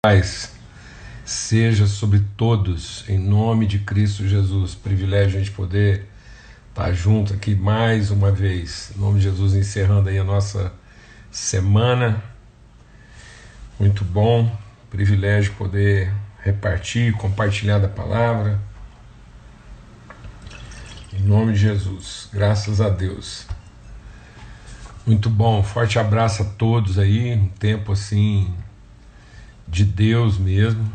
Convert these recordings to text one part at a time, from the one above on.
paz seja sobre todos, em nome de Cristo Jesus. Privilégio de poder estar junto aqui mais uma vez, em nome de Jesus, encerrando aí a nossa semana. Muito bom, privilégio poder repartir, compartilhar da palavra. Em nome de Jesus, graças a Deus. Muito bom, forte abraço a todos aí, um tempo assim de Deus mesmo.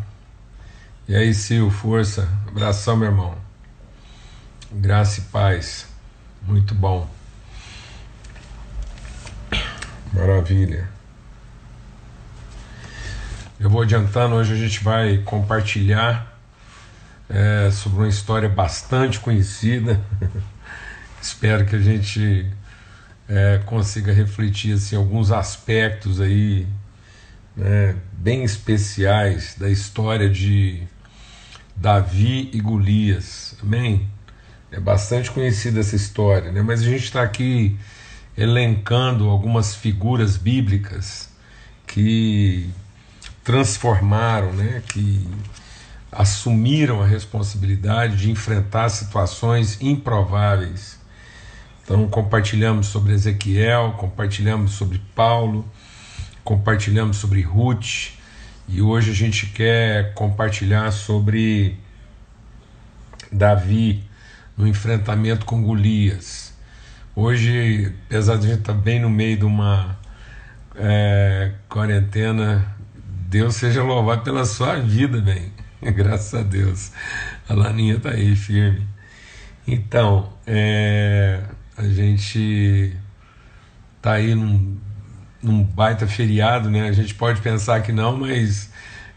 E aí, Sil, força, abração, meu irmão. Graça e paz, muito bom. Maravilha. Eu vou adiantando, hoje a gente vai compartilhar é, sobre uma história bastante conhecida. Espero que a gente é, consiga refletir assim, alguns aspectos aí né, bem especiais da história de Davi e Golias. Amém? É bastante conhecida essa história, né? mas a gente está aqui elencando algumas figuras bíblicas que transformaram, né, que assumiram a responsabilidade de enfrentar situações improváveis. Então, compartilhamos sobre Ezequiel, compartilhamos sobre Paulo, compartilhamos sobre Ruth e hoje a gente quer compartilhar sobre Davi no enfrentamento com Golias. Hoje, apesar de a gente estar bem no meio de uma é, quarentena, Deus seja louvado pela sua vida, bem. Graças a Deus. A Laninha está aí firme. Então, é, a gente está aí num num baita feriado, né? A gente pode pensar que não, mas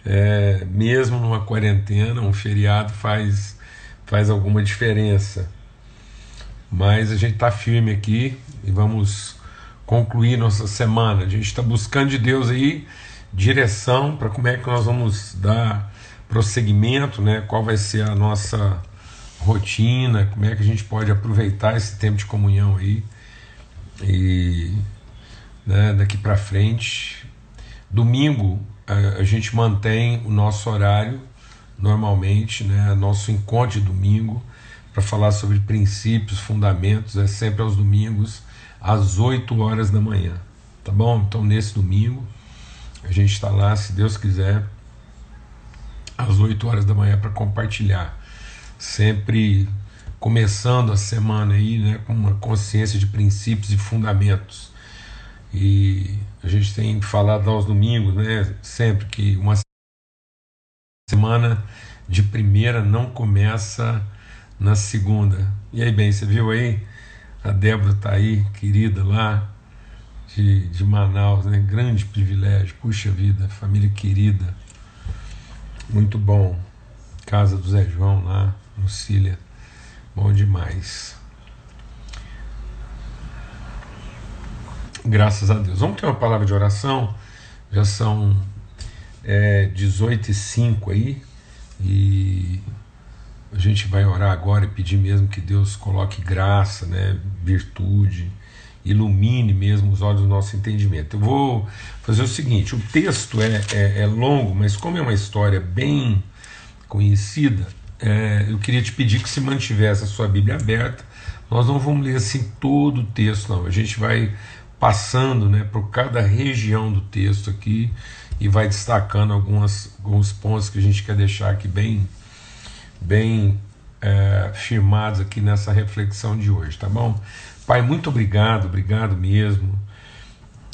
é, mesmo numa quarentena, um feriado faz, faz alguma diferença. Mas a gente está firme aqui e vamos concluir nossa semana. A gente está buscando de Deus aí direção para como é que nós vamos dar prosseguimento, né? Qual vai ser a nossa rotina, como é que a gente pode aproveitar esse tempo de comunhão aí e né, daqui para frente. Domingo a, a, gente mantém o nosso horário normalmente, né, nosso encontro de domingo para falar sobre princípios, fundamentos, é sempre aos domingos às 8 horas da manhã, tá bom? Então nesse domingo a gente está lá, se Deus quiser, às 8 horas da manhã para compartilhar, sempre começando a semana aí, né, com uma consciência de princípios e fundamentos e a gente tem falado aos domingos, né, sempre que uma semana de primeira não começa na segunda. E aí, bem, você viu aí? A Débora está aí, querida lá de, de Manaus, né? Grande privilégio, puxa vida, família querida. Muito bom. Casa do Zé João lá, Lucília. Bom demais. Graças a Deus. Vamos ter uma palavra de oração. Já são é, 18 e 5 aí. E a gente vai orar agora e pedir mesmo que Deus coloque graça, né, virtude, ilumine mesmo os olhos do nosso entendimento. Eu vou fazer o seguinte: o texto é, é, é longo, mas como é uma história bem conhecida, é, eu queria te pedir que se mantivesse a sua Bíblia aberta. Nós não vamos ler assim todo o texto, não. A gente vai passando né, por cada região do texto aqui e vai destacando algumas, alguns pontos que a gente quer deixar aqui bem, bem é, firmados aqui nessa reflexão de hoje, tá bom? Pai, muito obrigado, obrigado mesmo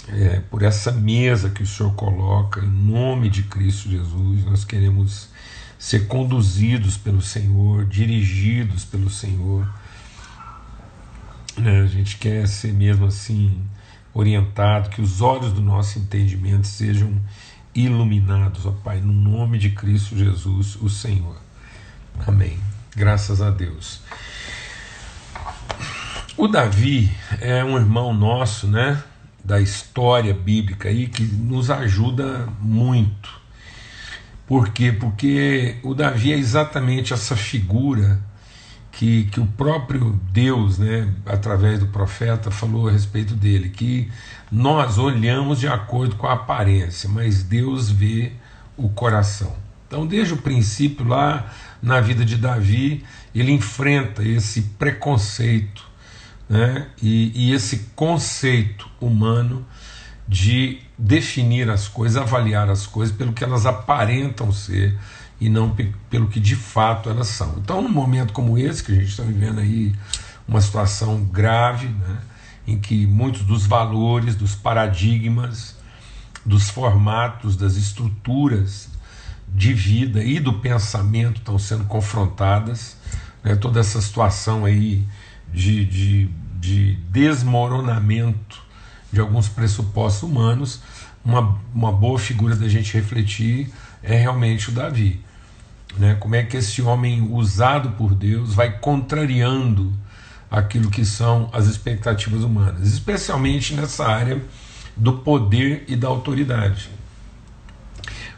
é, por essa mesa que o Senhor coloca em nome de Cristo Jesus. Nós queremos ser conduzidos pelo Senhor, dirigidos pelo Senhor. É, a gente quer ser mesmo assim orientado, que os olhos do nosso entendimento sejam iluminados, ó Pai, no nome de Cristo Jesus, o Senhor. Amém. Graças a Deus. O Davi é um irmão nosso, né, da história bíblica aí que nos ajuda muito. Por quê? Porque o Davi é exatamente essa figura que, que o próprio Deus, né, através do profeta, falou a respeito dele, que nós olhamos de acordo com a aparência, mas Deus vê o coração. Então, desde o princípio, lá na vida de Davi, ele enfrenta esse preconceito né, e, e esse conceito humano de definir as coisas, avaliar as coisas pelo que elas aparentam ser e não pelo que de fato elas são. Então, num momento como esse, que a gente está vivendo aí uma situação grave, né, em que muitos dos valores, dos paradigmas, dos formatos, das estruturas de vida e do pensamento estão sendo confrontadas, né, toda essa situação aí de, de, de desmoronamento de alguns pressupostos humanos, uma, uma boa figura da gente refletir é realmente o Davi. Né? Como é que esse homem usado por Deus vai contrariando aquilo que são as expectativas humanas, especialmente nessa área do poder e da autoridade.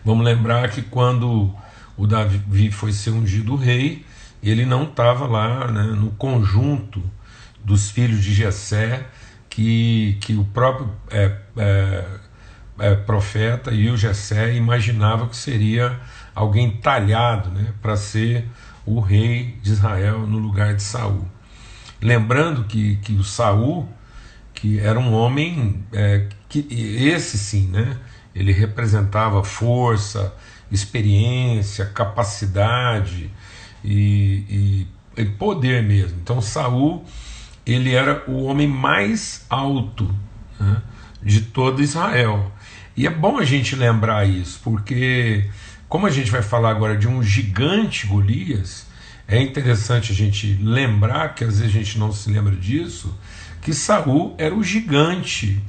Vamos lembrar que quando o Davi foi ser ungido rei, ele não estava lá né, no conjunto dos filhos de Jessé, que, que o próprio é, é, é, profeta e o Jessé imaginava que seria alguém talhado né, para ser o rei de Israel no lugar de Saul. Lembrando que, que o Saul, que era um homem é, que esse sim, né, ele representava força, experiência, capacidade e, e, e poder mesmo. Então Saul ele era o homem mais alto né, de todo Israel. E é bom a gente lembrar isso, porque, como a gente vai falar agora de um gigante Golias, é interessante a gente lembrar, que às vezes a gente não se lembra disso, que Saul era o gigante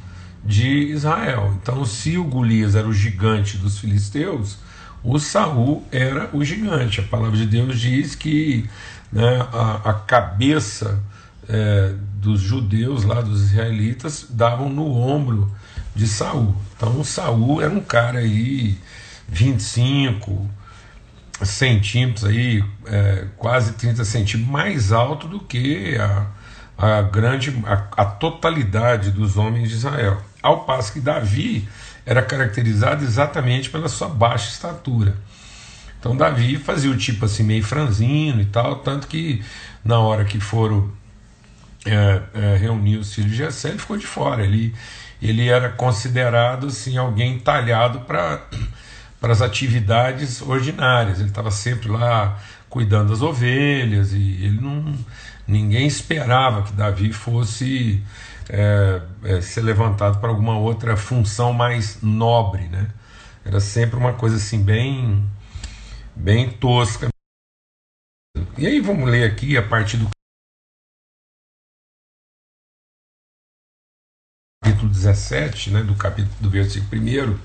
de Israel. Então, se o Golias era o gigante dos filisteus, o Saul era o gigante. A palavra de Deus diz que né, a, a cabeça é, dos judeus lá, dos israelitas, davam no ombro de Saul. Então Saul era um cara aí 25 centímetros aí, é, quase 30 centímetros mais alto do que a, a grande a, a, totalidade dos homens de Israel. Ao passo que Davi era caracterizado exatamente pela sua baixa estatura. Então Davi fazia o tipo assim meio franzino e tal, tanto que na hora que foram é, é, reuniu os filhos de Jessé, ele ficou de fora. Ele, ele era considerado assim, alguém talhado para as atividades ordinárias. Ele estava sempre lá cuidando das ovelhas e ele não, ninguém esperava que Davi fosse é, é, ser levantado para alguma outra função mais nobre, né? Era sempre uma coisa assim bem bem tosca. E aí vamos ler aqui a partir do capítulo 17, né, do capítulo do versículo 1,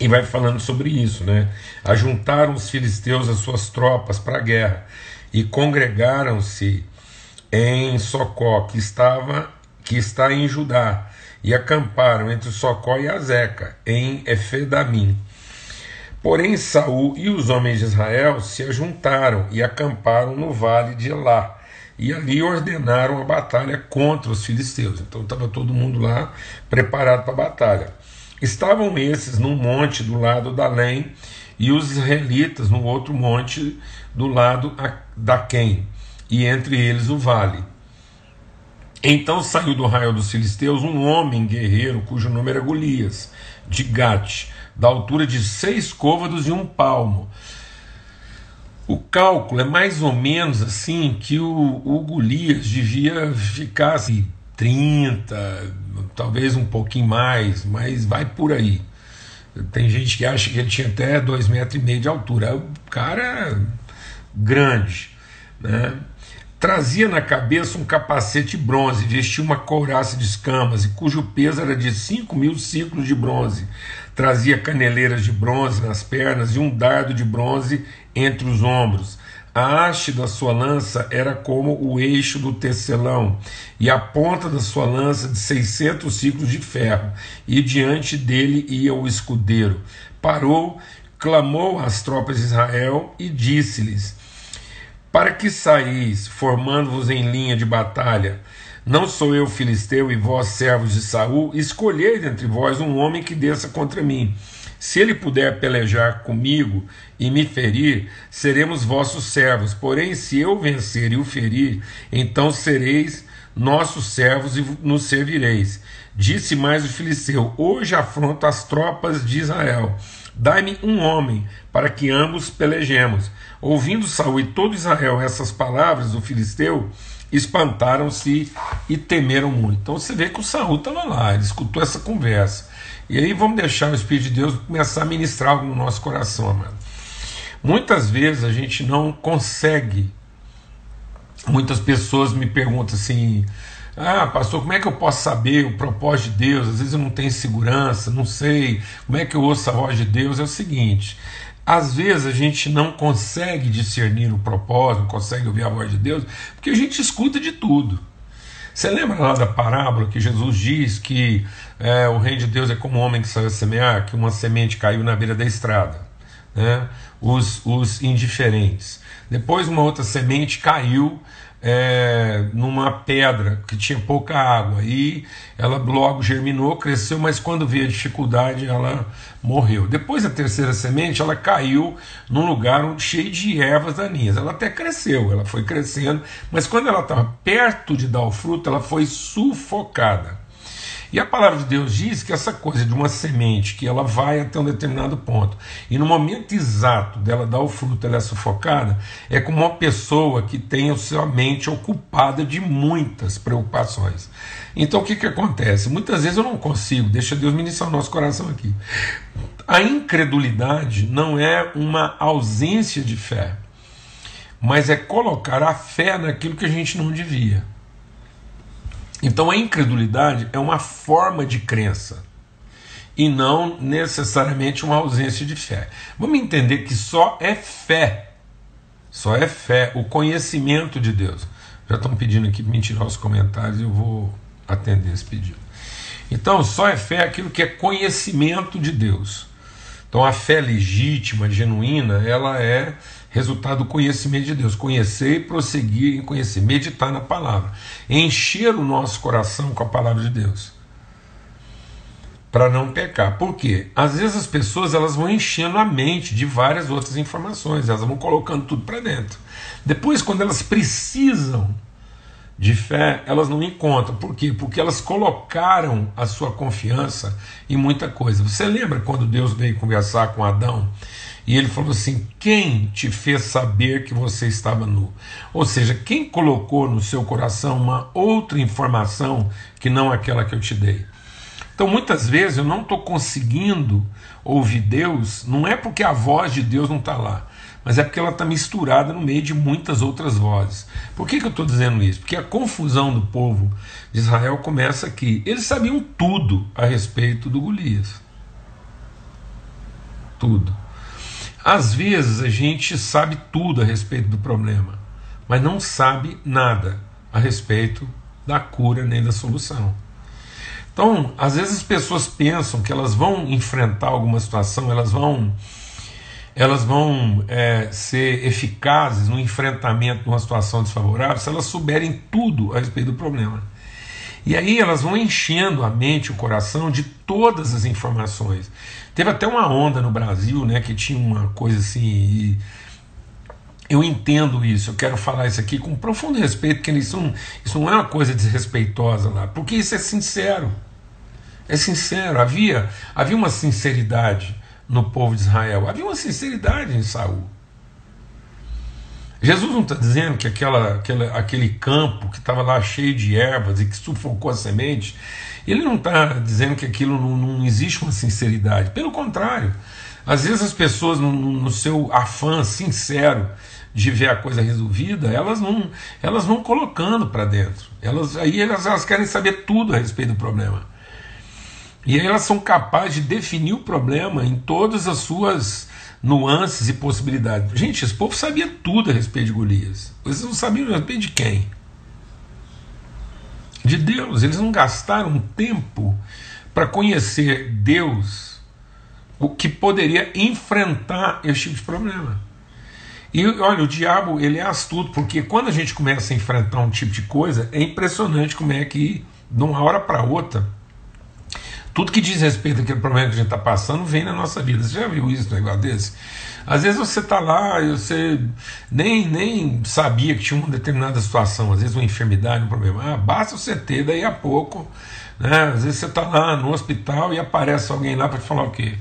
e vai falando sobre isso, né? Ajuntaram os filisteus as suas tropas para a guerra e congregaram-se em Socó, que estava que está em Judá, e acamparam entre Socó e Azeca, em Efedamim. Porém Saul e os homens de Israel se ajuntaram e acamparam no vale de Elá e ali ordenaram a batalha contra os filisteus. Então estava todo mundo lá preparado para a batalha. Estavam esses num monte do lado da Lém e os israelitas no outro monte do lado da Quem, e entre eles o vale. Então saiu do raio dos filisteus um homem guerreiro cujo nome era Golias, de Gate, da altura de seis côvados e um palmo o cálculo é mais ou menos assim que o, o Golias devia ficar assim, 30, talvez um pouquinho mais, mas vai por aí. Tem gente que acha que ele tinha até dois metros e meio de altura. É o cara grande, né? Trazia na cabeça um capacete bronze, vestia uma couraça de escamas, e cujo peso era de 5 mil ciclos de bronze. Trazia caneleiras de bronze nas pernas e um dardo de bronze entre os ombros. A haste da sua lança era como o eixo do tecelão, e a ponta da sua lança de seiscentos ciclos de ferro, e diante dele ia o escudeiro. Parou, clamou às tropas de Israel e disse-lhes: Para que saís, formando-vos em linha de batalha? Não sou eu filisteu e vós servos de Saul? Escolhei dentre vós um homem que desça contra mim. Se ele puder pelejar comigo e me ferir, seremos vossos servos. Porém, se eu vencer e o ferir, então sereis nossos servos e nos servireis. Disse mais o filisteu: Hoje afronto as tropas de Israel. Dai-me um homem para que ambos pelejemos. Ouvindo Saul e todo Israel essas palavras do filisteu, espantaram-se e temeram muito. Então você vê que o Saul estava lá, ele escutou essa conversa. E aí vamos deixar o Espírito de Deus começar a ministrar algo no nosso coração, amado. Muitas vezes a gente não consegue. Muitas pessoas me perguntam assim: ah, pastor, como é que eu posso saber o propósito de Deus? Às vezes eu não tenho segurança, não sei como é que eu ouço a voz de Deus. É o seguinte: às vezes a gente não consegue discernir o propósito, não consegue ouvir a voz de Deus, porque a gente escuta de tudo. Você lembra lá da parábola que Jesus diz que é, o reino de Deus é como um homem que saiu a semear, que uma semente caiu na beira da estrada, né? os, os indiferentes. Depois uma outra semente caiu é, numa pedra que tinha pouca água e ela logo germinou, cresceu, mas quando veio a dificuldade ela morreu. Depois a terceira semente ela caiu num lugar cheio de ervas daninhas. Ela até cresceu, ela foi crescendo, mas quando ela estava perto de dar o fruto, ela foi sufocada. E a palavra de Deus diz que essa coisa de uma semente que ela vai até um determinado ponto e no momento exato dela dar o fruto, ela é sufocada, é como uma pessoa que tem a sua mente ocupada de muitas preocupações. Então o que, que acontece? Muitas vezes eu não consigo, deixa Deus ministrar o nosso coração aqui. A incredulidade não é uma ausência de fé, mas é colocar a fé naquilo que a gente não devia. Então a incredulidade é uma forma de crença e não necessariamente uma ausência de fé. Vamos entender que só é fé, só é fé, o conhecimento de Deus. Já estão pedindo aqui para me tirar os comentários e eu vou atender esse pedido. Então, só é fé aquilo que é conhecimento de Deus. Então, a fé legítima, genuína, ela é resultado do conhecimento de Deus. Conhecer e prosseguir em conhecer, meditar na palavra, encher o nosso coração com a palavra de Deus. Para não pecar. Por quê? Às vezes as pessoas elas vão enchendo a mente de várias outras informações, elas vão colocando tudo para dentro. Depois, quando elas precisam de fé, elas não encontram. Por quê? Porque elas colocaram a sua confiança em muita coisa. Você lembra quando Deus veio conversar com Adão e ele falou assim: Quem te fez saber que você estava nu? Ou seja, quem colocou no seu coração uma outra informação que não aquela que eu te dei? Então, muitas vezes eu não estou conseguindo ouvir Deus, não é porque a voz de Deus não está lá, mas é porque ela está misturada no meio de muitas outras vozes. Por que, que eu estou dizendo isso? Porque a confusão do povo de Israel começa aqui. Eles sabiam tudo a respeito do Golias. Tudo. Às vezes a gente sabe tudo a respeito do problema, mas não sabe nada a respeito da cura nem da solução. Então, às vezes as pessoas pensam que elas vão enfrentar alguma situação, elas vão elas vão é, ser eficazes no enfrentamento de uma situação desfavorável se elas souberem tudo a respeito do problema. E aí elas vão enchendo a mente, o coração de todas as informações. Teve até uma onda no Brasil, né, que tinha uma coisa assim. eu entendo isso, eu quero falar isso aqui com profundo respeito, porque isso não, isso não é uma coisa desrespeitosa lá, porque isso é sincero. É sincero, havia, havia uma sinceridade no povo de Israel, havia uma sinceridade em Saul. Jesus não está dizendo que aquela, aquela, aquele campo que estava lá cheio de ervas e que sufocou a semente, ele não está dizendo que aquilo não, não, existe uma sinceridade. Pelo contrário, às vezes as pessoas, no, no seu afã sincero de ver a coisa resolvida, elas não elas vão colocando para dentro. Elas, aí elas, elas querem saber tudo a respeito do problema. E aí elas são capazes de definir o problema em todas as suas nuances e possibilidades. Gente, esse povo sabia tudo a respeito de Golias. Eles não sabiam a respeito de quem? De Deus. Eles não gastaram tempo para conhecer Deus, o que poderia enfrentar esse tipo de problema. E olha, o diabo ele é astuto, porque quando a gente começa a enfrentar um tipo de coisa, é impressionante como é que, de uma hora para outra, Tudo que diz respeito àquele problema que a gente está passando vem na nossa vida. Você já viu isso, um negócio desse? Às vezes você está lá e você nem, nem sabia que tinha uma determinada situação, às vezes uma enfermidade, um problema. Ah, basta você ter, daí a pouco. Né? Às vezes você está lá no hospital e aparece alguém lá para te falar o quê?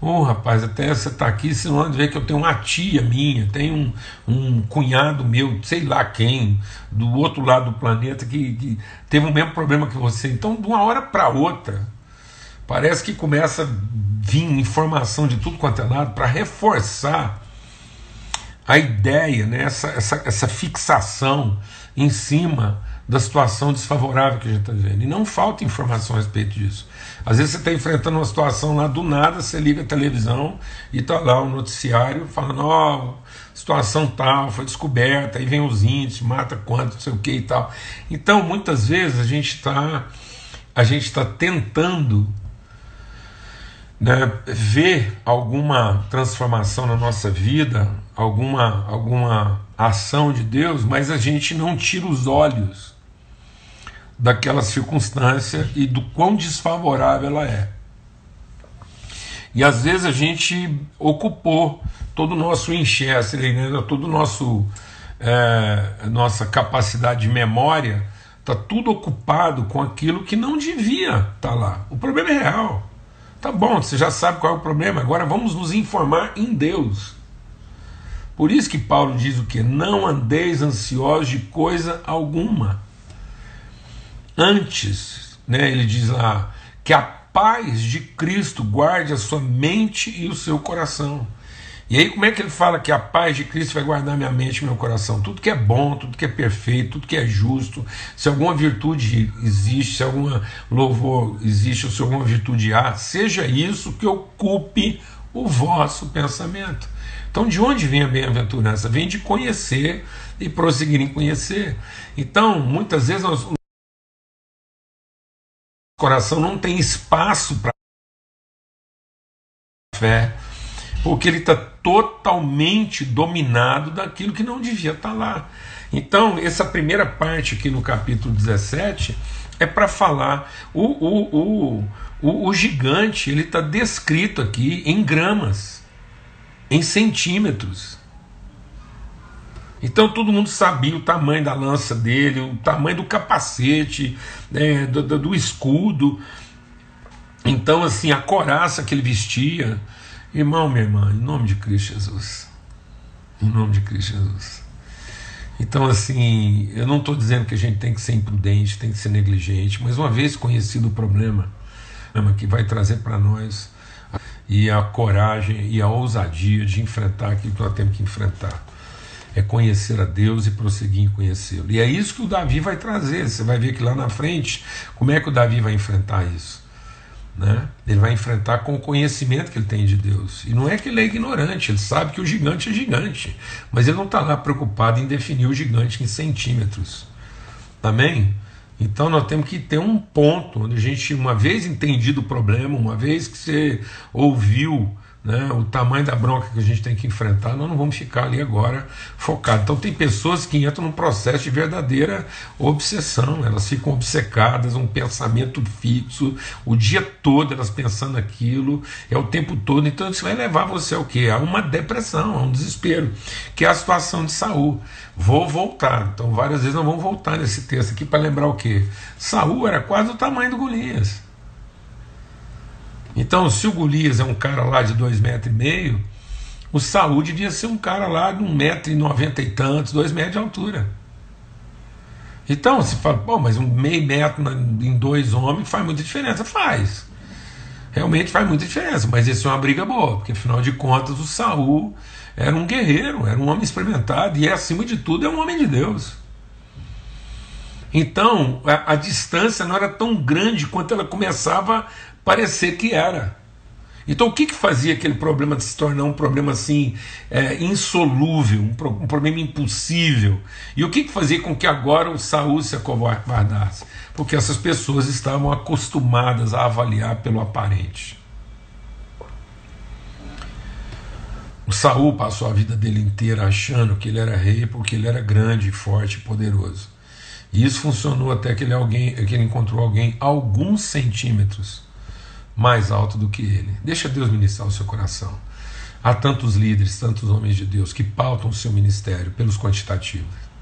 Ô oh, rapaz, até você está aqui, você não ver que eu tenho uma tia minha, tenho um, um cunhado meu, sei lá quem, do outro lado do planeta, que, que teve o mesmo problema que você. Então, de uma hora para outra, parece que começa a vir informação de tudo quanto é lado para reforçar a ideia, né, essa, essa, essa fixação em cima da situação desfavorável que a gente está vivendo. E não falta informação a respeito disso. Às vezes você está enfrentando uma situação lá do nada, você liga a televisão e está lá o um noticiário falando: ó, oh, situação tal, foi descoberta, aí vem os índices, mata quanto, não sei o que e tal. Então, muitas vezes a gente está a gente está tentando né, ver alguma transformação na nossa vida, alguma, alguma ação de Deus, mas a gente não tira os olhos daquela circunstância e do quão desfavorável ela é. E às vezes a gente ocupou todo o nosso enxerga, né, todo o nosso é, nossa capacidade de memória está tudo ocupado com aquilo que não devia estar tá lá. O problema é real. Tá bom, você já sabe qual é o problema, agora vamos nos informar em Deus. Por isso que Paulo diz o que? Não andeis ansiosos de coisa alguma. Antes, né, ele diz lá, que a paz de Cristo guarde a sua mente e o seu coração. E aí, como é que ele fala que a paz de Cristo vai guardar minha mente e meu coração? Tudo que é bom, tudo que é perfeito, tudo que é justo, se alguma virtude existe, se alguma louvor existe, ou se alguma virtude há, seja isso que ocupe o vosso pensamento. Então, de onde vem a bem-aventurança? Vem de conhecer e prosseguir em conhecer. Então, muitas vezes nós, o coração não tem espaço para fé porque ele está totalmente dominado daquilo que não devia estar tá lá. Então, essa primeira parte aqui no capítulo 17 é para falar. O, o, o, o, gigante ele está descrito aqui em gramas, em centímetros. Então todo mundo sabia o tamanho da lança dele, o tamanho do capacete, né, do, do, do escudo. Então, assim, a coraça que ele vestia, Irmão, minha irmã, em nome de Cristo Jesus. Em nome de Cristo Jesus. Então, assim, eu não estou dizendo que a gente tem que ser imprudente, tem que ser negligente, mas uma vez conhecido o problema, que vai trazer para nós e a coragem e a ousadia de enfrentar aquilo que nós temos que enfrentar. É conhecer a Deus e prosseguir em conhecê-lo. E é isso que o Davi vai trazer. Você vai ver que lá na frente, como é que o Davi vai enfrentar isso? Né? Ele vai enfrentar com o conhecimento que ele tem de Deus. E não é que ele é ignorante, ele sabe que o gigante é gigante, mas ele não está lá preocupado em definir o gigante em centímetros. Amém? Então nós temos que ter um ponto onde a gente, uma vez entendido o problema, uma vez que você ouviu né, o tamanho da bronca que a gente tem que enfrentar, nós não vamos ficar ali agora focados. Então, tem pessoas que entram num processo de verdadeira obsessão, elas ficam obcecadas, um pensamento fixo, o dia todo elas pensando aquilo, é o tempo todo. Então, isso vai levar você ao quê? A uma depressão, a um desespero, que é a situação de Saul. Vou voltar. Então, várias vezes nós vamos voltar nesse texto aqui para lembrar o quê? Saul era quase o tamanho do Golias. Então, se o Golias é um cara lá de dois metros e meio, o Saúl devia ser um cara lá de um metro e noventa e tantos, dois metros de altura. Então, se fala, pô, mas um meio metro em dois homens faz muita diferença. Faz. Realmente faz muita diferença, mas isso é uma briga boa, porque afinal de contas o Saul era um guerreiro, era um homem experimentado e, acima de tudo, é um homem de Deus. Então, a, a distância não era tão grande quanto ela começava parecer que era. Então, o que, que fazia aquele problema se tornar um problema assim é, insolúvel, um, pro, um, problema impossível? E o que, que fazia com que agora o Saúl se acovardasse? Porque essas pessoas estavam acostumadas a avaliar pelo aparente. O Saul passou a vida dele inteira achando que ele era rei porque ele era grande, forte e poderoso. E isso funcionou até que ele, alguém, que ele encontrou alguém alguns centímetros mais alto do que ele. Deixa Deus ministrar o seu coração. Há tantos líderes, tantos homens de Deus que pautam o seu ministério pelos quantitativos.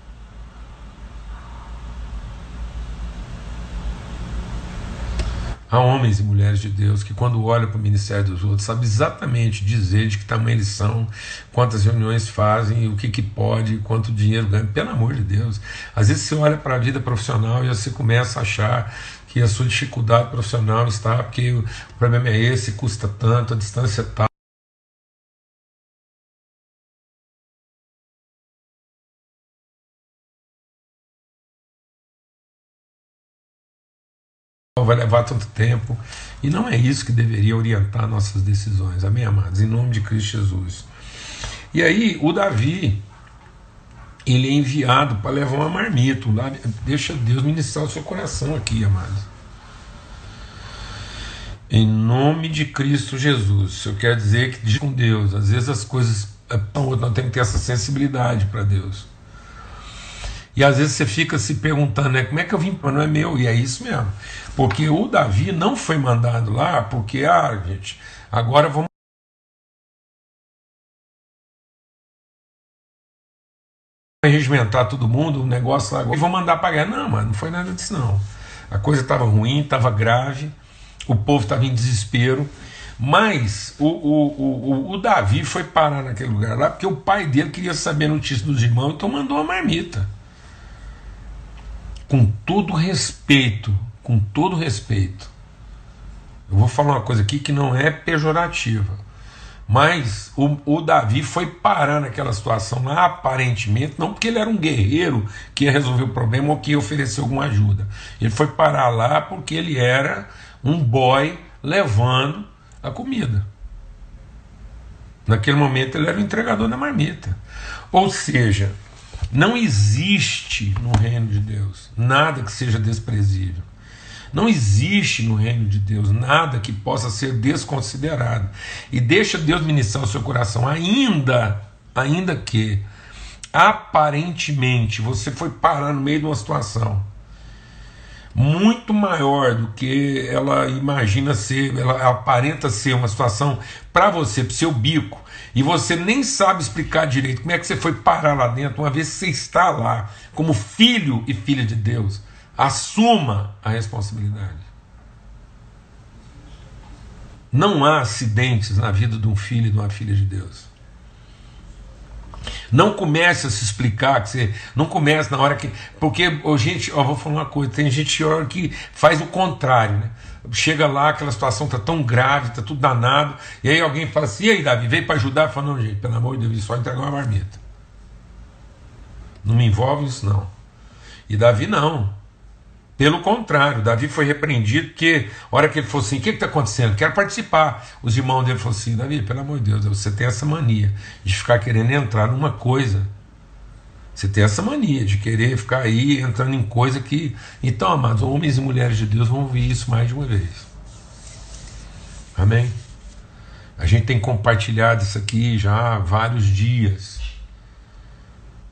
Há homens e mulheres de Deus que, quando olham para o ministério dos outros, sabem exatamente dizer de que tamanho eles são, quantas reuniões fazem, o que, que pode, quanto dinheiro ganham. Pelo amor de Deus. Às vezes você olha para a vida profissional e você começa a achar que a sua dificuldade profissional está porque o problema é esse, custa tanto, a distância é tal. vai levar tanto tempo. E não é isso que deveria orientar nossas decisões, amém, amados? Em nome de Cristo Jesus. E aí, o Davi, ele é enviado para levar uma marmita. Deixa Deus ministrar o seu coração aqui, amados. Em nome de Cristo Jesus. Eu quero dizer que com Deus, às vezes as coisas. Nós temos que ter essa sensibilidade para Deus. E às vezes você fica se perguntando, né, como é que eu vim para não é meu? E é isso mesmo. Porque o Davi não foi mandado lá porque, ah, gente, agora vamos regimentar todo mundo, o negócio lá, e vou mandar guerra. Não, mano, não foi nada disso não. A coisa estava ruim, estava grave, o povo estava em desespero. Mas o, o, o, o, Davi foi parar naquele lugar lá porque o pai dele queria saber a notícia dos irmãos, então mandou uma marmita com todo respeito, com todo respeito, eu vou falar uma coisa aqui que não é pejorativa, mas o, o, Davi foi parar naquela situação lá, aparentemente, não porque ele era um guerreiro que ia resolver o problema ou que ia oferecer alguma ajuda. Ele foi parar lá porque ele era um boy levando a comida. Naquele momento ele era o entregador da marmita. Ou seja, não existe no reino de Deus nada que seja desprezível. Não existe no reino de Deus nada que possa ser desconsiderado. E deixa Deus ministrar o seu coração, ainda, ainda que aparentemente você foi parar no meio de uma situação muito maior do que ela imagina ser, ela aparenta ser uma situação para você, para seu bico, e você nem sabe explicar direito como é que você foi parar lá dentro, uma vez que você está lá, como filho e filha de Deus, assuma a responsabilidade. Não há acidentes na vida de um filho e de uma filha de Deus. Não comece a se explicar, que você não comece na hora que. Porque, oh, gente, ó, vou falar uma coisa: tem gente que faz o contrário, né? Chega lá, aquela situação está tão grave, está tudo danado, e aí alguém fala assim: e aí, Davi, veio para ajudar? Fala, não, gente, pelo amor de Deus, só entregar uma marmita. Não me envolve isso, não. E Davi não. Pelo contrário, Davi foi repreendido porque, hora que ele falou assim: o que está acontecendo? Quero participar. Os irmãos dele falaram assim: Davi, pelo amor de Deus, você tem essa mania de ficar querendo entrar numa coisa. Você tem essa mania de querer ficar aí entrando em coisa que. Então, amados, homens e mulheres de Deus vão ouvir isso mais de uma vez. Amém? A gente tem compartilhado isso aqui já há vários dias.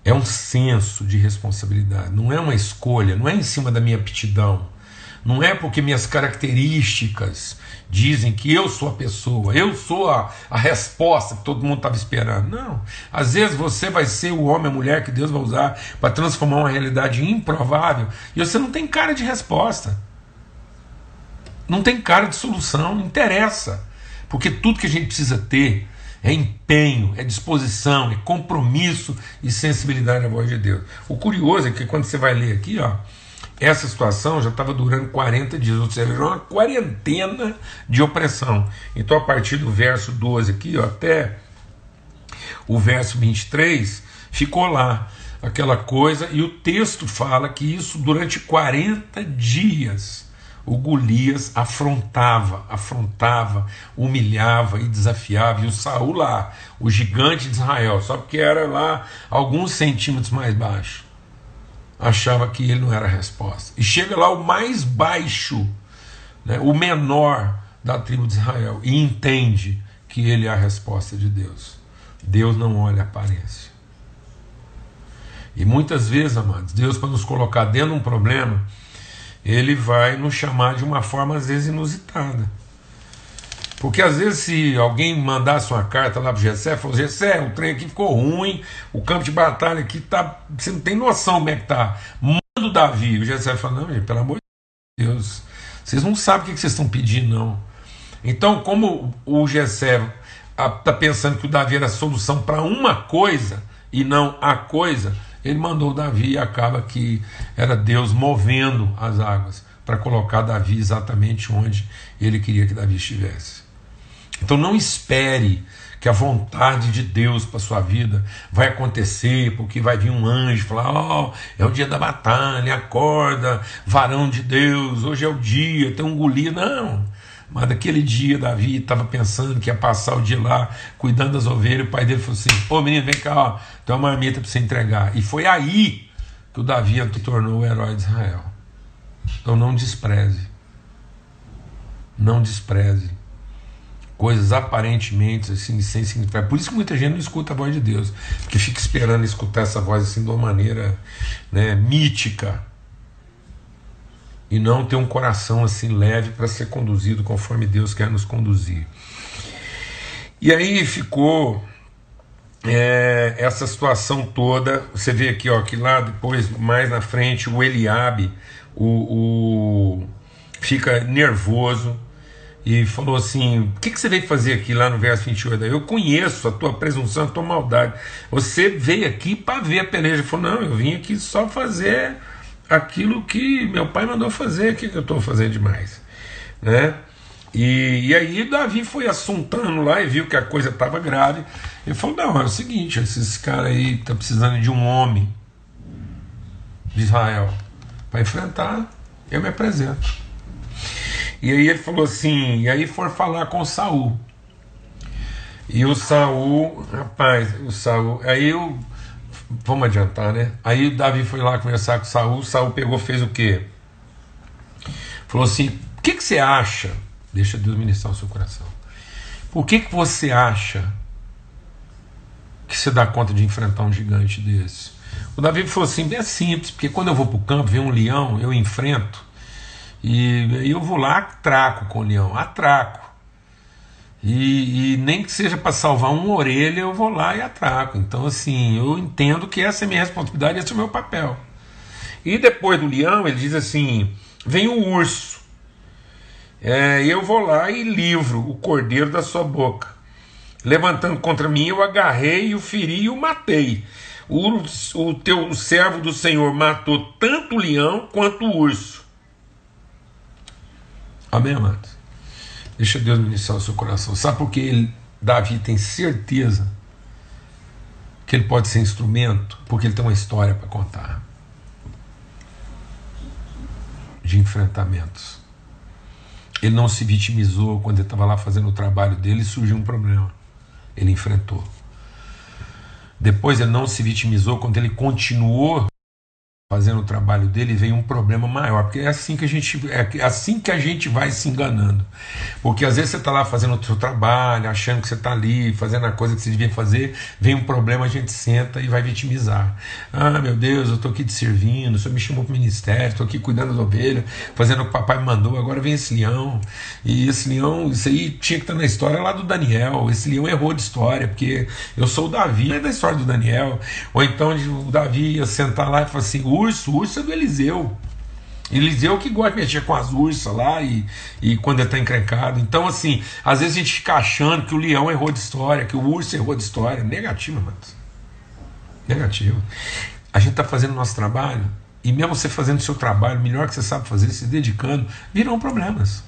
É um senso de responsabilidade, não é uma escolha, não é em cima da minha aptidão, não é porque minhas características dizem que eu sou a pessoa, eu sou a, a resposta que todo mundo estava esperando. Não. Às vezes você vai ser o homem, a mulher que Deus vai usar para transformar uma realidade improvável e você não tem cara de resposta. Não tem cara de solução, não interessa. Porque tudo que a gente precisa ter é empenho, é disposição, é compromisso e sensibilidade à voz de Deus. O curioso é que quando você vai ler aqui, ó, essa situação já estava durando 40 dias, ou seja, era uma quarentena de opressão. Então, a partir do verso 12 aqui, ó, até o verso 23, ficou lá aquela coisa, e o texto fala que isso durante 40 dias o Golias afrontava, afrontava, humilhava e desafiava, e o Saul lá, o gigante de Israel, só porque era lá alguns centímetros mais baixo, achava que ele não era a resposta. E chega lá o mais baixo, né, o menor da tribo de Israel, e entende que ele é a resposta de Deus. Deus não olha a aparência. E muitas vezes, amados, Deus, para nos colocar dentro de um problema, ele vai nos chamar de uma forma às vezes inusitada. Porque às vezes, se alguém mandasse uma carta lá para o Gessé, falou: Gessé, o trem aqui ficou ruim, o campo de batalha aqui tá. Você não tem noção como é que tá. Manda o Davi. O Gessé fala: Não, gente, pelo amor de Deus, vocês não sabem o que vocês estão pedindo, não. Então, como o Gessé está pensando que o Davi era a solução para uma coisa e não a coisa, ele mandou Davi e acaba que era Deus movendo as águas para colocar Davi exatamente onde ele queria que Davi estivesse. Então não espere que a vontade de Deus para sua vida vai acontecer, porque vai vir um anjo falar: Ó, oh, é o dia da batalha, acorda, varão de Deus, hoje é o dia, tem um Golias. Não. Mas naquele dia, Davi estava pensando que ia passar o dia lá cuidando das ovelhas. O pai dele falou assim: Ô menino, vem cá, ó, tem uma marmita para você entregar. E foi aí que o Davi tornou o herói de Israel. Então não despreze. Não despreze. Coisas aparentemente assim, sem significado. Por isso que muita gente não escuta a voz de Deus. Porque fica esperando escutar essa voz assim de uma maneira né, mítica e não ter um coração assim leve para ser conduzido conforme Deus quer nos conduzir. E aí ficou é, essa situação toda. Você vê aqui, ó, que lá depois, mais na frente, o Eliabe o, o fica nervoso e falou assim: O que, que você veio fazer aqui lá no verso 28? Eu conheço a tua presunção, a tua maldade. Você veio aqui para ver a peleja. Ele falou: Não, eu vim aqui só fazer aquilo que meu pai mandou fazer, o que, que eu estou fazendo demais? Né? E, e, aí Davi foi assuntando lá e viu que a coisa estava grave. Ele falou: Não, é o seguinte, esses caras aí estão tá precisando de um homem de Israel para enfrentar, eu me apresento. E aí ele falou assim, e aí for falar com Saul. E o Saul, rapaz, o Saul, aí eu Vamos adiantar, né? Aí Davi foi lá conversar com Saul, Saul pegou, fez o quê? Falou assim: o que, que você acha? Deixa Deus ministrar o seu coração. Por que, que você acha que você dá conta de enfrentar um gigante desse? O Davi falou assim: é simples, porque quando eu vou para o campo, vem um leão, eu enfrento, e eu vou lá, traco com o leão, atraco. E, e, nem que seja para salvar uma orelha, eu vou lá e atraco. Então, assim, eu entendo que essa é a minha responsabilidade, esse é o meu papel. E depois do leão, ele diz assim: vem o urso. É, eu vou lá e livro o cordeiro da sua boca. Levantando contra mim, eu agarrei, o feri e o matei. O, o teu o servo do Senhor matou tanto o leão quanto o urso. Amém, amados? Deixa Deus ministrar o seu coração. Sabe por que ele, Davi tem certeza que ele pode ser instrumento? Porque ele tem uma história para contar de enfrentamentos. Ele não se vitimizou quando ele estava lá fazendo o trabalho dele e surgiu um problema. Ele enfrentou. Depois ele não se vitimizou quando ele continuou fazendo o trabalho dele veio um problema maior, porque é assim que a gente é assim que a gente vai se enganando. Porque às vezes você está lá fazendo o seu trabalho, achando que você está ali, fazendo a coisa que você devia fazer, vem um problema, a gente senta e vai vitimizar. Ah, meu Deus, eu estou aqui te servindo, o senhor me chamou para o ministério, estou aqui cuidando das ovelhas, fazendo o que o papai mandou, agora vem esse leão. E esse leão, isso aí tinha que estar na história lá do Daniel. Esse leão errou de história, porque eu sou o Davi, é da história do Daniel. Ou então o Davi ia sentar lá e falar assim: urso, urso é do Eliseu. Eliseu que gosta de mexer com as ursas lá e, e quando ele está encrencado. Então, assim, às vezes a gente fica achando que o leão errou de história, que o urso errou de história. Negativo, mano. Negativo. A gente está fazendo o nosso trabalho, e mesmo você fazendo o seu trabalho, melhor que você sabe fazer, se dedicando, virão problemas.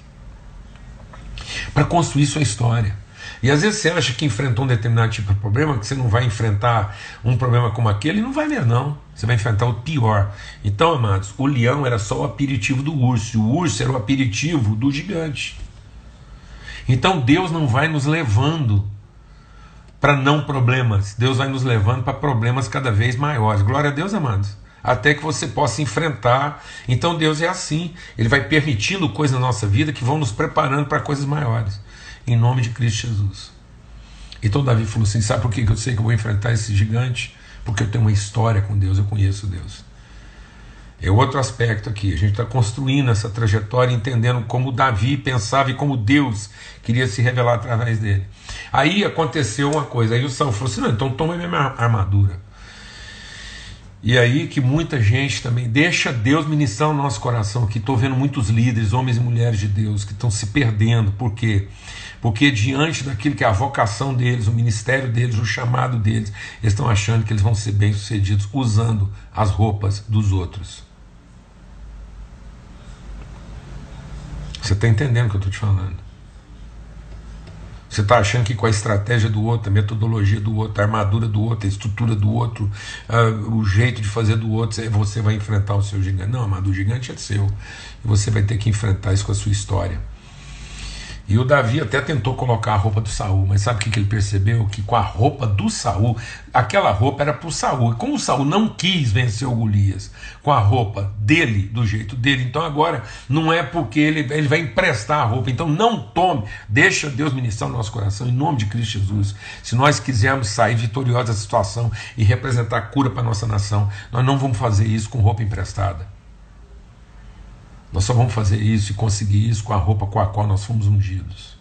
Para construir sua história. E às vezes você acha que enfrentou um determinado tipo de problema, que você não vai enfrentar um problema como aquele, não vai mesmo, não. Você vai enfrentar o pior. Então, amados, o leão era só o aperitivo do urso, e o urso era o aperitivo do gigante. Então Deus não vai nos levando para não problemas, Deus vai nos levando para problemas cada vez maiores. Glória a Deus, amados. Até que você possa enfrentar. Então Deus é assim. Ele vai permitindo coisas na nossa vida que vão nos preparando para coisas maiores em nome de Cristo Jesus. Então Davi falou assim: sabe por que eu sei que eu vou enfrentar esse gigante? Porque eu tenho uma história com Deus, eu conheço Deus. É outro aspecto aqui. A gente está construindo essa trajetória, entendendo como Davi pensava e como Deus queria se revelar através dele. Aí aconteceu uma coisa. Aí o Saul falou assim: não, então toma minha armadura. E aí que muita gente também deixa Deus ministrar no nosso coração. Que estou vendo muitos líderes, homens e mulheres de Deus, que estão se perdendo. Por quê? Porque diante daquilo que é a vocação deles, o ministério deles, o chamado deles, eles estão achando que eles vão ser bem-sucedidos usando as roupas dos outros. Você está entendendo o que eu estou te falando? Você está achando que com a estratégia do outro, a metodologia do outro, a armadura do outro, a estrutura do outro, uh, o jeito de fazer do outro, você vai enfrentar o seu gigante. Não, mas o gigante é seu. E você vai ter que enfrentar isso com a sua história. E o Davi até tentou colocar a roupa do Saul, mas sabe o que, ele percebeu? Que com a roupa do Saul, aquela roupa era para o Saul. E como o Saul não quis vencer o Golias com a roupa dele, do jeito dele, então agora não é porque ele, ele vai emprestar a roupa. Então não tome, deixa Deus ministrar no nosso coração, em nome de Cristo Jesus. Se nós quisermos sair vitoriosos da situação e representar cura para nossa nação, nós não vamos fazer isso com roupa emprestada. Nós só vamos fazer isso e conseguir isso com a roupa com a qual nós fomos ungidos.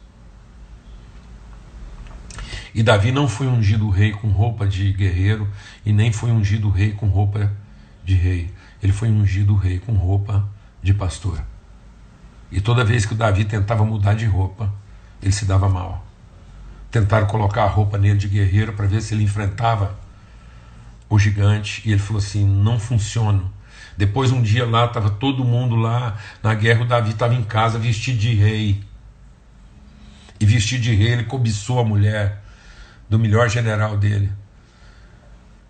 E Davi não foi ungido rei com roupa de guerreiro e nem foi ungido rei com roupa de rei. Ele foi ungido rei com roupa de pastor. E toda vez que o Davi tentava mudar de roupa, ele se dava mal. Tentaram colocar a roupa nele de guerreiro para ver se ele enfrentava o gigante e ele falou assim: não funciona depois um dia lá, estava todo mundo lá na guerra, o Davi estava em casa vestido de rei. E vestido de rei, ele cobiçou a mulher do melhor general dele.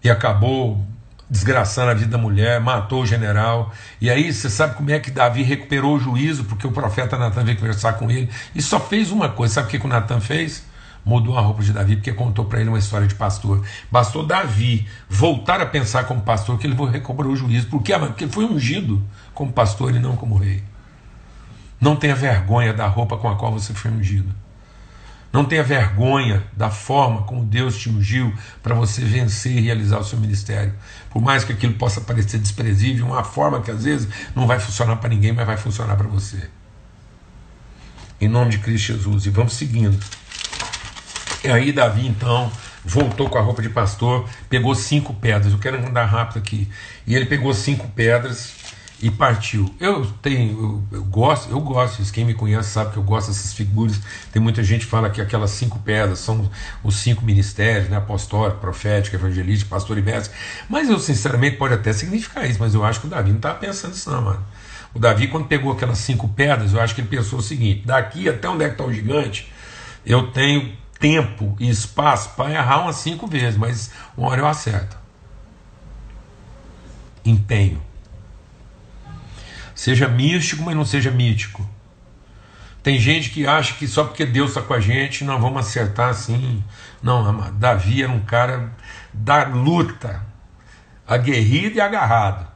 E acabou desgraçando a vida da mulher, matou o general. E aí você sabe como é que Davi recuperou o juízo, porque o profeta Natan veio conversar com ele. E só fez uma coisa. Sabe o que, que o Natan fez? Mudou a roupa de Davi porque contou para ele uma história de pastor. Bastou Davi voltar a pensar como pastor que ele recobrou o juízo. Por quê? Porque ele foi ungido como pastor e não como rei. Não tenha vergonha da roupa com a qual você foi ungido. Não tenha vergonha da forma como Deus te ungiu para você vencer e realizar o seu ministério. Por mais que aquilo possa parecer desprezível, uma forma que às vezes não vai funcionar para ninguém, mas vai funcionar para você. Em nome de Cristo Jesus. E vamos seguindo. E aí Davi então voltou com a roupa de pastor, pegou cinco pedras. Eu quero andar rápido aqui. E ele pegou cinco pedras e partiu. Eu tenho, eu, eu, gosto, eu gosto. Quem me conhece sabe que eu gosto dessas figuras. Tem muita gente que fala que aquelas cinco pedras são os cinco ministérios, né? Apostólico, profético, evangelístico, pastor e mestre. Mas eu, sinceramente, pode até significar isso, mas eu acho que o Davi não estava pensando nisso, não, mano. O Davi, quando pegou aquelas cinco pedras, eu acho que ele pensou o seguinte: daqui até onde é que está o gigante, eu tenho tempo e espaço para errar umas cinco vezes, mas uma hora eu acerto. Empenho. Seja místico, mas não seja mítico. Tem gente que acha que só porque Deus está com a gente nós vamos acertar assim. Não, amado. Davi era um cara da luta, aguerrido e agarrado.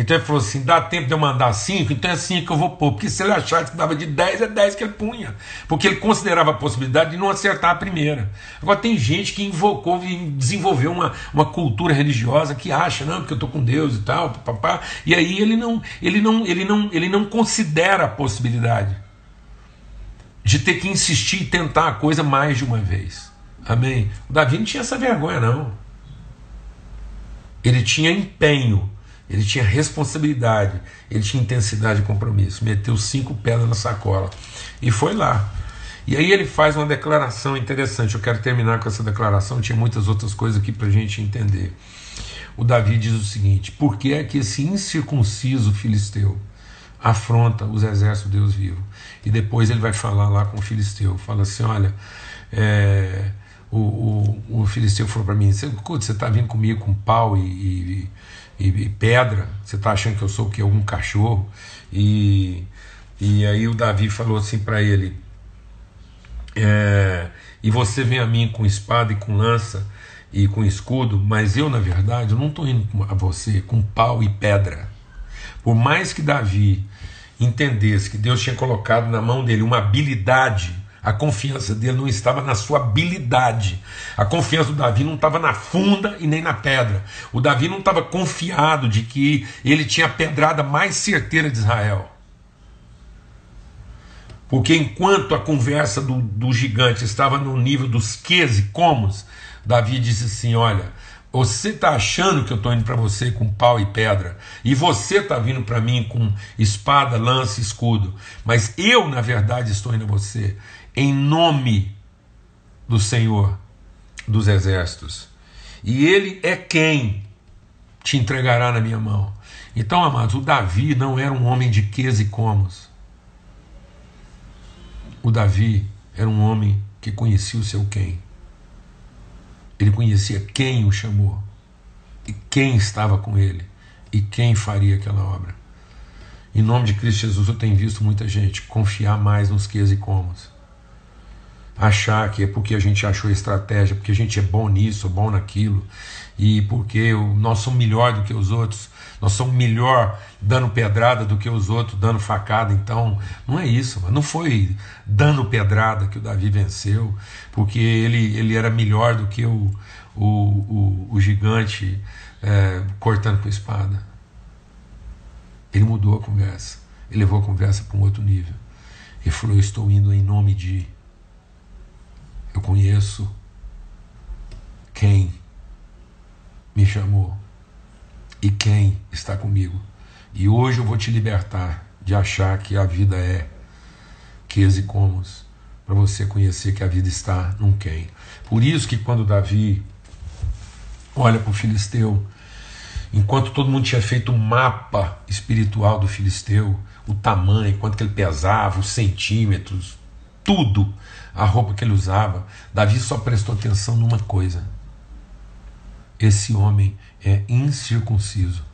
Então ele falou assim: dá tempo de eu mandar cinco, então é cinco que eu vou pôr. Porque se ele achasse que dava de 10, é 10 que ele punha. Porque ele considerava a possibilidade de não acertar a primeira. Agora tem gente que invocou e desenvolveu uma, uma cultura religiosa que acha, não, porque eu estou com Deus e tal, papá. E aí ele não, ele não, ele não, ele não considera a possibilidade de ter que insistir e tentar a coisa mais de uma vez. Amém? O Davi não tinha essa vergonha, não. Ele tinha empenho ele tinha responsabilidade, ele tinha intensidade e compromisso. Meteu cinco pedras na sacola e foi lá. E aí ele faz uma declaração interessante. Eu quero terminar com essa declaração. Tinha muitas outras coisas aqui para a gente entender. O Davi diz o seguinte: Por que é que esse incircunciso filisteu afronta os exércitos de Deus vivo? E depois ele vai falar lá com o filisteu: Fala assim, olha. É, o, o, o filisteu falou para mim: Você está vindo comigo com pau e, e e, e pedra, você está achando que eu sou o que? Algum cachorro? E, e aí o Davi falou assim para ele: é, E você vem a mim com espada e com lança e com escudo, mas eu, na verdade, eu não estou indo a você com pau e pedra. Por mais que Davi entendesse que Deus tinha colocado na mão dele uma habilidade A confiança dele não estava na sua habilidade. A confiança do Davi não estava na funda e nem na pedra. O Davi não estava confiado de que ele tinha a pedrada mais certeira de Israel. Porque enquanto a conversa do, do gigante estava no nível dos ques e comos, Davi disse assim: Olha, você está achando que eu estou indo para você com pau e pedra, e você está vindo para mim com espada, lança, escudo, mas eu, na verdade, estou indo a você em nome do Senhor dos Exércitos. E Ele é quem te entregará na minha mão. Então, amados, o Davi não era um homem de ques e comos. O Davi era um homem que conhecia o seu quem. Ele conhecia quem o chamou, e quem estava com ele, e quem faria aquela obra. Em nome de Cristo Jesus, eu tenho visto muita gente confiar mais nos ques e comos. Achar que é porque a gente achou estratégia, porque a gente é bom nisso, bom naquilo, e porque nós somos melhor do que os outros, nós somos melhor dando pedrada do que os outros dando facada. Então, não é isso, não foi dando pedrada que o Davi venceu, porque ele, ele era melhor do que o, o, o, o gigante é, cortando com espada. Ele mudou a conversa, ele levou a conversa para um outro nível. Ele falou: Eu estou indo em nome de. Eu conheço quem me chamou e quem está comigo. E hoje eu vou te libertar de achar que a vida é ques e comos, para você conhecer que a vida está num quem. Por isso que quando Davi olha para o filisteu, enquanto todo mundo tinha feito um mapa espiritual do filisteu, o tamanho, quanto que ele pesava, os centímetros, tudo, a roupa que ele usava, Davi só prestou atenção numa coisa esse homem é incircunciso.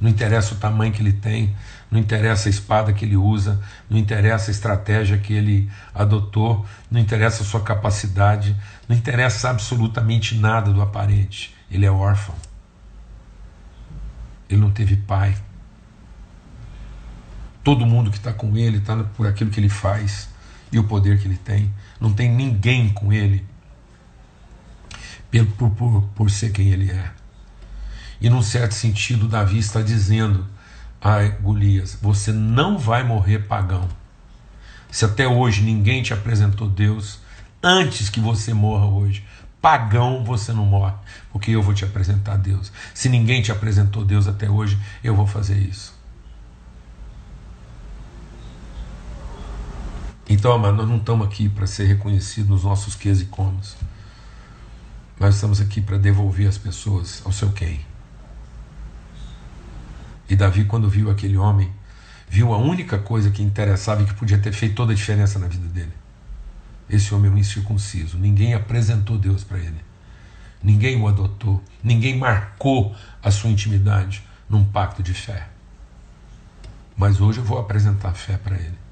Não interessa o tamanho que ele tem, não interessa a espada que ele usa, não interessa a estratégia que ele adotou, não interessa a sua capacidade, não interessa absolutamente nada do aparente. Ele é órfão. Ele não teve pai. Todo mundo que está com ele está por aquilo que ele faz e o poder que ele tem. Não tem ninguém com ele por, por, por ser quem ele é. E num certo sentido, Davi está dizendo a Golias: você não vai morrer pagão. Se até hoje ninguém te apresentou Deus, antes que você morra hoje, pagão você não morre, porque eu vou te apresentar Deus. Se ninguém te apresentou Deus até hoje, eu vou fazer isso. Então, amado, nós não estamos aqui para ser reconhecidos nos nossos ques e comos. Nós estamos aqui para devolver as pessoas ao seu quem. E Davi, quando viu aquele homem, viu a única coisa que interessava e que podia ter feito toda a diferença na vida dele. Esse homem é um incircunciso. Ninguém apresentou Deus para ele. Ninguém o adotou. Ninguém marcou a sua intimidade num pacto de fé. Mas hoje eu vou apresentar fé para ele.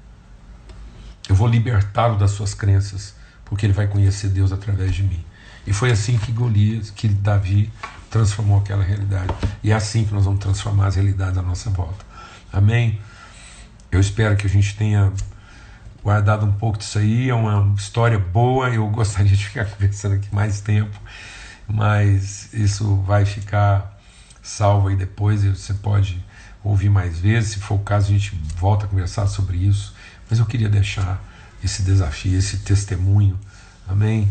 Eu vou libertá-lo das suas crenças, porque ele vai conhecer Deus através de mim. E foi assim que Golias, que Davi transformou aquela realidade. E é assim que nós vamos transformar as realidades à nossa volta. Amém? Eu espero que a gente tenha guardado um pouco disso aí. É uma história boa. Eu gostaria de ficar conversando aqui mais tempo, mas isso vai ficar salvo aí depois. Você pode ouvir mais vezes. Se for o caso, a gente volta a conversar sobre isso. Mas eu queria deixar esse desafio, esse testemunho. Amém?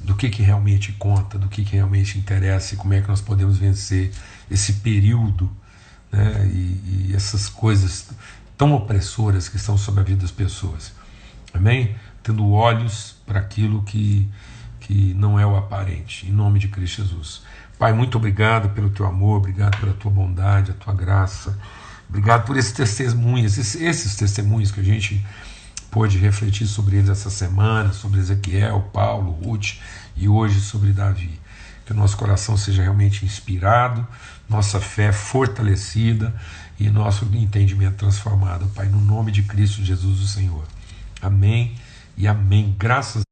do que, que realmente conta, do que, que realmente interessa e como é que nós podemos vencer esse período né, e, e essas coisas tão opressoras que estão sobre a vida das pessoas. Amém? Tendo olhos para aquilo que, que não é o aparente, em nome de Cristo Jesus. Pai, muito obrigado pelo teu amor, obrigado pela tua bondade, a tua graça. Obrigado por esses testemunhos, esses, esses testemunhos que a gente pôde refletir sobre eles essa semana, sobre Ezequiel, Paulo, Ruth e hoje sobre Davi. Que o nosso coração seja realmente inspirado, nossa fé fortalecida e nosso entendimento transformado, Pai, no nome de Cristo Jesus, o Senhor. Amém e amém. Graças